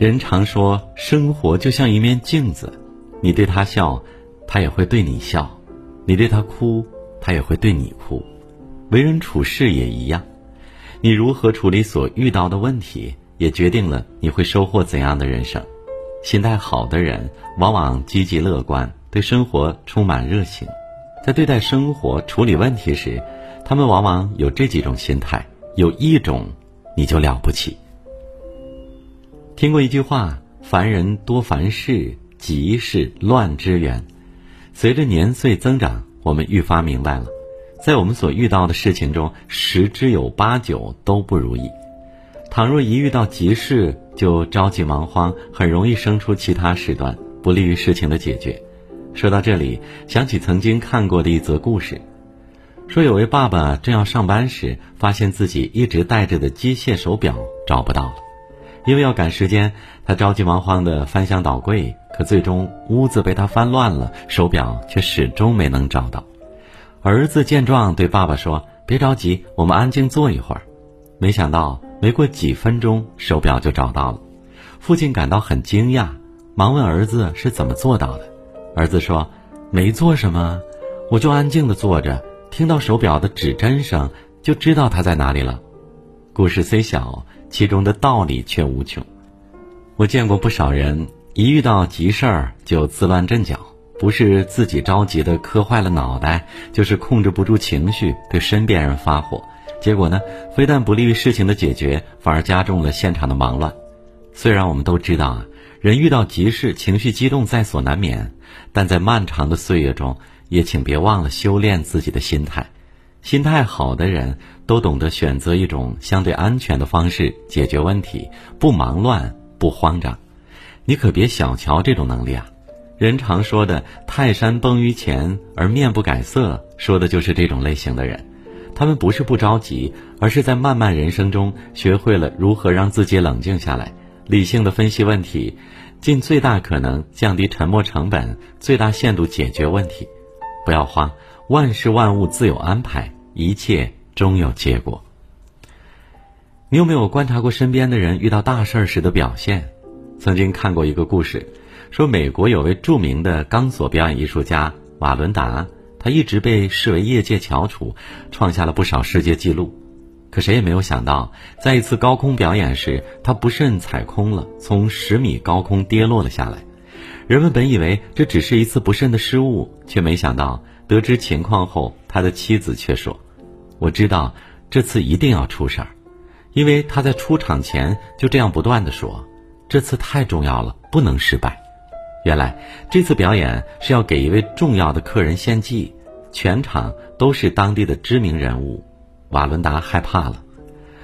人常说，生活就像一面镜子，你对他笑，他也会对你笑；你对他哭，他也会对你哭。为人处事也一样，你如何处理所遇到的问题，也决定了你会收获怎样的人生。心态好的人，往往积极乐观，对生活充满热情。在对待生活、处理问题时，他们往往有这几种心态，有一种，你就了不起。听过一句话：“凡人多凡事，急是乱之源。”随着年岁增长，我们愈发明白了，在我们所遇到的事情中，十之有八九都不如意。倘若一遇到急事就着急忙慌，很容易生出其他事端，不利于事情的解决。说到这里，想起曾经看过的一则故事，说有位爸爸正要上班时，发现自己一直戴着的机械手表找不到了。因为要赶时间，他着急忙慌地翻箱倒柜，可最终屋子被他翻乱了，手表却始终没能找到。儿子见状对爸爸说：“别着急，我们安静坐一会儿。”没想到没过几分钟，手表就找到了。父亲感到很惊讶，忙问儿子是怎么做到的。儿子说：“没做什么，我就安静地坐着，听到手表的指针声，就知道它在哪里了。”故事虽小。其中的道理却无穷。我见过不少人，一遇到急事儿就自乱阵脚，不是自己着急的磕坏了脑袋，就是控制不住情绪对身边人发火。结果呢，非但不利于事情的解决，反而加重了现场的忙乱。虽然我们都知道啊，人遇到急事情绪激动在所难免，但在漫长的岁月中，也请别忘了修炼自己的心态。心态好的人都懂得选择一种相对安全的方式解决问题，不忙乱，不慌张。你可别小瞧这种能力啊！人常说的“泰山崩于前而面不改色”，说的就是这种类型的人。他们不是不着急，而是在漫漫人生中学会了如何让自己冷静下来，理性的分析问题，尽最大可能降低沉没成本，最大限度解决问题。不要慌。万事万物自有安排，一切终有结果。你有没有观察过身边的人遇到大事儿时的表现？曾经看过一个故事，说美国有位著名的钢索表演艺术家瓦伦达，他一直被视为业界翘楚，创下了不少世界纪录。可谁也没有想到，在一次高空表演时，他不慎踩空了，从十米高空跌落了下来。人们本以为这只是一次不慎的失误，却没想到。得知情况后，他的妻子却说：“我知道这次一定要出事儿，因为他在出场前就这样不断的说，这次太重要了，不能失败。原来这次表演是要给一位重要的客人献祭，全场都是当地的知名人物。瓦伦达害怕了，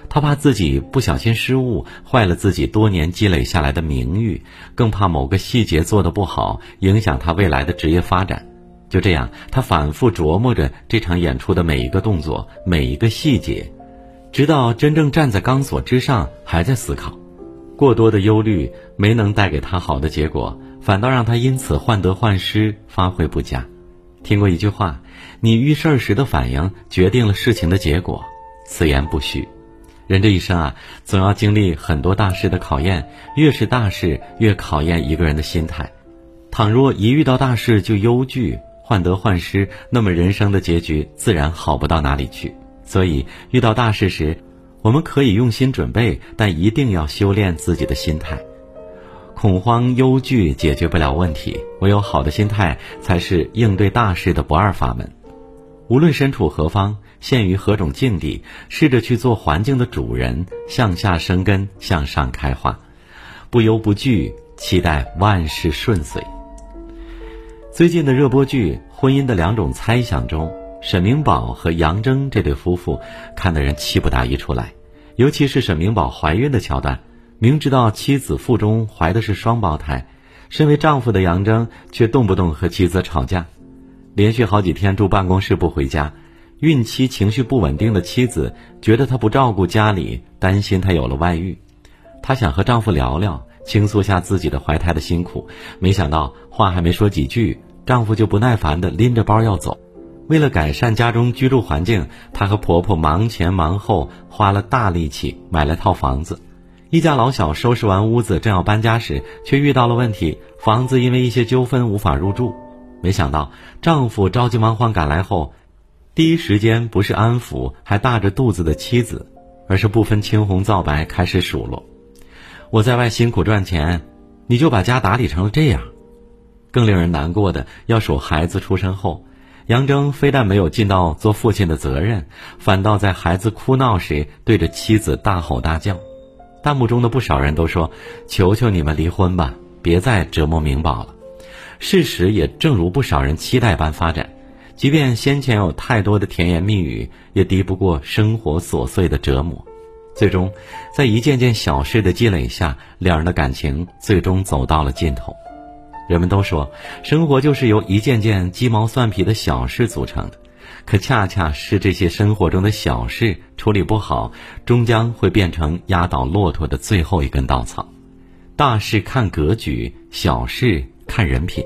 他怕自己不小心失误，坏了自己多年积累下来的名誉，更怕某个细节做得不好，影响他未来的职业发展。”就这样，他反复琢磨着这场演出的每一个动作、每一个细节，直到真正站在钢索之上，还在思考。过多的忧虑没能带给他好的结果，反倒让他因此患得患失，发挥不佳。听过一句话：“你遇事儿时的反应，决定了事情的结果。”此言不虚。人这一生啊，总要经历很多大事的考验，越是大事，越考验一个人的心态。倘若一遇到大事就忧惧，患得患失，那么人生的结局自然好不到哪里去。所以，遇到大事时，我们可以用心准备，但一定要修炼自己的心态。恐慌忧惧解决不了问题，唯有好的心态才是应对大事的不二法门。无论身处何方，陷于何种境地，试着去做环境的主人，向下生根，向上开花，不忧不惧，期待万事顺遂。最近的热播剧《婚姻的两种猜想》中，沈明宝和杨铮这对夫妇看得人气不打一处来。尤其是沈明宝怀孕的桥段，明知道妻子腹中怀的是双胞胎，身为丈夫的杨铮却动不动和妻子吵架，连续好几天住办公室不回家。孕期情绪不稳定的妻子觉得他不照顾家里，担心他有了外遇，她想和丈夫聊聊，倾诉下自己的怀胎的辛苦，没想到话还没说几句。丈夫就不耐烦地拎着包要走，为了改善家中居住环境，她和婆婆忙前忙后，花了大力气买了套房子。一家老小收拾完屋子，正要搬家时，却遇到了问题，房子因为一些纠纷无法入住。没想到丈夫着急忙慌赶来后，第一时间不是安抚还大着肚子的妻子，而是不分青红皂白开始数落：“我在外辛苦赚钱，你就把家打理成了这样。”更令人难过的，要数孩子出生后，杨征非但没有尽到做父亲的责任，反倒在孩子哭闹时对着妻子大吼大叫。弹幕中的不少人都说：“求求你们离婚吧，别再折磨明宝了。”事实也正如不少人期待般发展，即便先前有太多的甜言蜜语，也敌不过生活琐碎的折磨。最终，在一件件小事的积累下，两人的感情最终走到了尽头。人们都说，生活就是由一件件鸡毛蒜皮的小事组成的，可恰恰是这些生活中的小事处理不好，终将会变成压倒骆驼的最后一根稻草。大事看格局，小事看人品。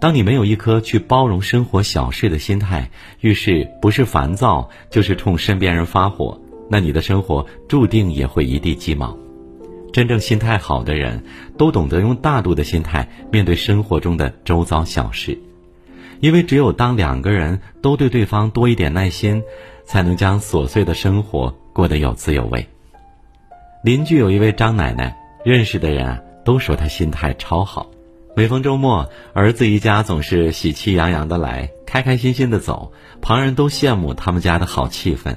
当你没有一颗去包容生活小事的心态，遇事不是烦躁，就是冲身边人发火，那你的生活注定也会一地鸡毛。真正心态好的人，都懂得用大度的心态面对生活中的周遭小事，因为只有当两个人都对对方多一点耐心，才能将琐碎的生活过得有滋有味。邻居有一位张奶奶，认识的人啊都说她心态超好，每逢周末，儿子一家总是喜气洋洋的来，开开心心的走，旁人都羡慕他们家的好气氛。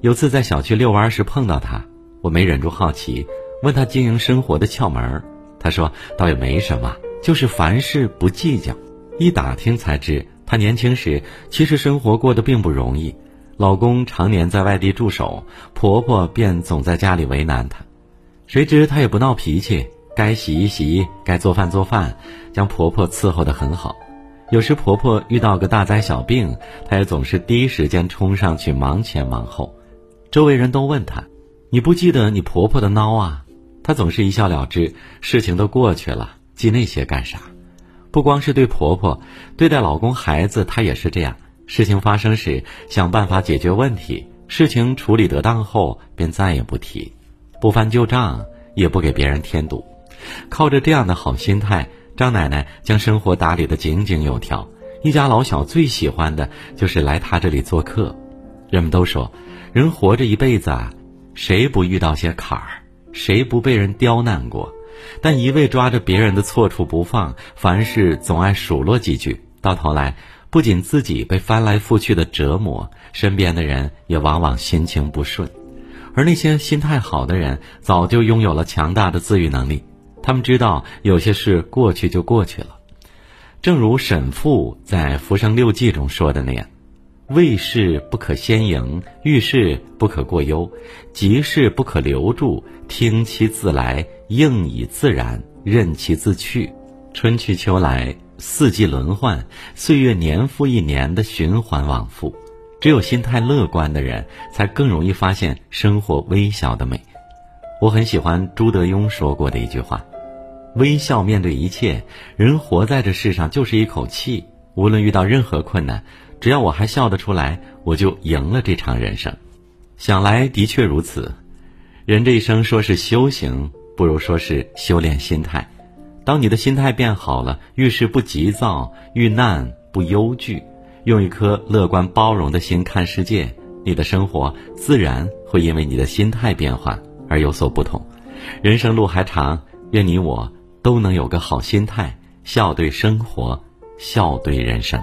有次在小区遛弯时碰到他，我没忍住好奇。问他经营生活的窍门他说倒也没什么，就是凡事不计较。一打听才知，她年轻时其实生活过得并不容易，老公常年在外地驻守，婆婆便总在家里为难她。谁知她也不闹脾气，该洗一洗，该做饭做饭，将婆婆伺候得很好。有时婆婆遇到个大灾小病，她也总是第一时间冲上去忙前忙后。周围人都问她：“你不记得你婆婆的孬啊？”她总是一笑了之，事情都过去了，记那些干啥？不光是对婆婆，对待老公、孩子，她也是这样。事情发生时，想办法解决问题；事情处理得当后，便再也不提，不翻旧账，也不给别人添堵。靠着这样的好心态，张奶奶将生活打理得井井有条。一家老小最喜欢的就是来她这里做客。人们都说，人活着一辈子啊，谁不遇到些坎儿？谁不被人刁难过？但一味抓着别人的错处不放，凡事总爱数落几句，到头来不仅自己被翻来覆去的折磨，身边的人也往往心情不顺。而那些心态好的人，早就拥有了强大的自愈能力。他们知道有些事过去就过去了。正如沈复在《浮生六记》中说的那样。未事不可先迎，遇事不可过忧，急事不可留住，听其自来，应以自然，任其自去。春去秋来，四季轮换，岁月年复一年的循环往复。只有心态乐观的人，才更容易发现生活微小的美。我很喜欢朱德庸说过的一句话：“微笑面对一切，人活在这世上就是一口气，无论遇到任何困难。”只要我还笑得出来，我就赢了这场人生。想来的确如此。人这一生说是修行，不如说是修炼心态。当你的心态变好了，遇事不急躁，遇难不忧惧，用一颗乐观包容的心看世界，你的生活自然会因为你的心态变化而有所不同。人生路还长，愿你我都能有个好心态，笑对生活，笑对人生。